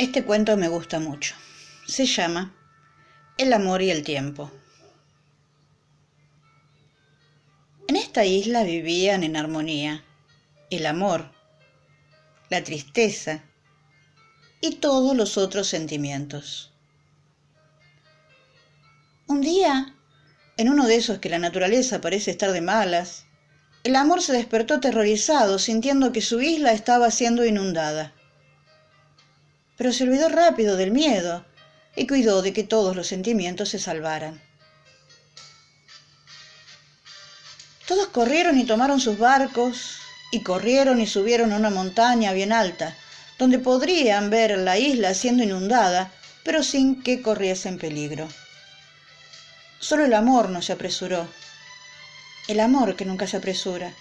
Este cuento me gusta mucho. Se llama El amor y el tiempo. En esta isla vivían en armonía el amor, la tristeza y todos los otros sentimientos. Un día, en uno de esos que la naturaleza parece estar de malas, el amor se despertó aterrorizado sintiendo que su isla estaba siendo inundada pero se olvidó rápido del miedo y cuidó de que todos los sentimientos se salvaran. Todos corrieron y tomaron sus barcos y corrieron y subieron a una montaña bien alta, donde podrían ver la isla siendo inundada, pero sin que corriesen peligro. Solo el amor no se apresuró, el amor que nunca se apresura.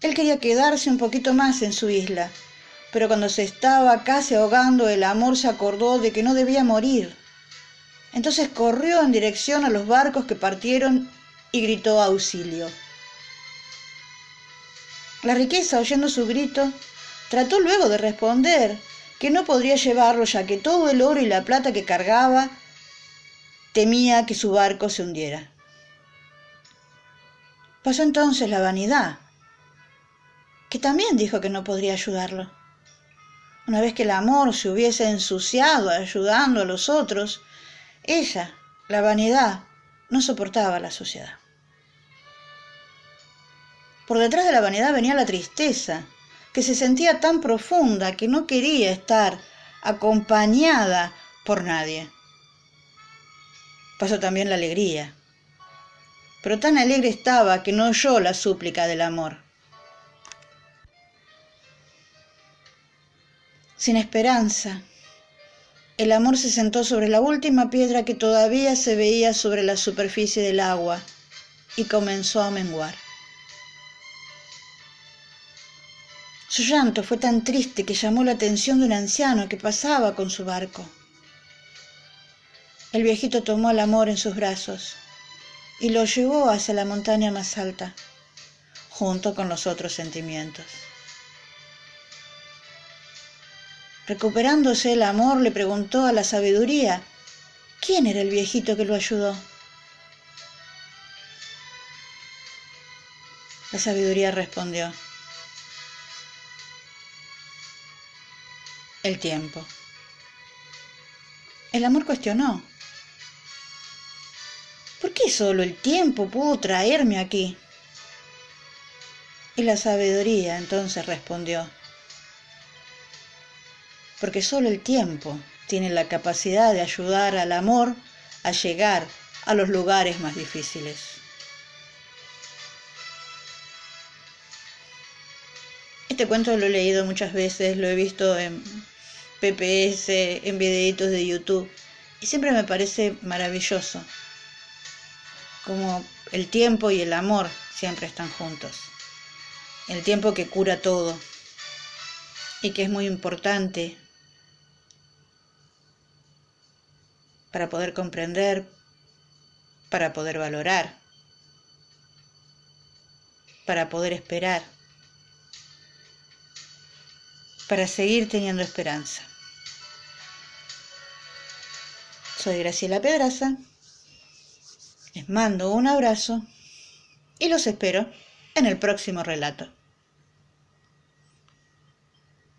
Él quería quedarse un poquito más en su isla, pero cuando se estaba casi ahogando el amor se acordó de que no debía morir. Entonces corrió en dirección a los barcos que partieron y gritó auxilio. La riqueza, oyendo su grito, trató luego de responder que no podría llevarlo ya que todo el oro y la plata que cargaba temía que su barco se hundiera. Pasó entonces la vanidad, que también dijo que no podría ayudarlo. Una vez que el amor se hubiese ensuciado ayudando a los otros, ella, la vanidad, no soportaba la suciedad. Por detrás de la vanidad venía la tristeza, que se sentía tan profunda que no quería estar acompañada por nadie. Pasó también la alegría, pero tan alegre estaba que no oyó la súplica del amor. Sin esperanza. El amor se sentó sobre la última piedra que todavía se veía sobre la superficie del agua y comenzó a menguar. Su llanto fue tan triste que llamó la atención de un anciano que pasaba con su barco. El viejito tomó al amor en sus brazos y lo llevó hacia la montaña más alta, junto con los otros sentimientos. Recuperándose el amor, le preguntó a la sabiduría, ¿quién era el viejito que lo ayudó? La sabiduría respondió, el tiempo. El amor cuestionó, ¿por qué solo el tiempo pudo traerme aquí? Y la sabiduría entonces respondió, porque solo el tiempo tiene la capacidad de ayudar al amor a llegar a los lugares más difíciles. Este cuento lo he leído muchas veces, lo he visto en PPS, en videitos de YouTube, y siempre me parece maravilloso, como el tiempo y el amor siempre están juntos. El tiempo que cura todo y que es muy importante para poder comprender, para poder valorar, para poder esperar, para seguir teniendo esperanza. Soy Graciela Pedraza, les mando un abrazo y los espero en el próximo relato.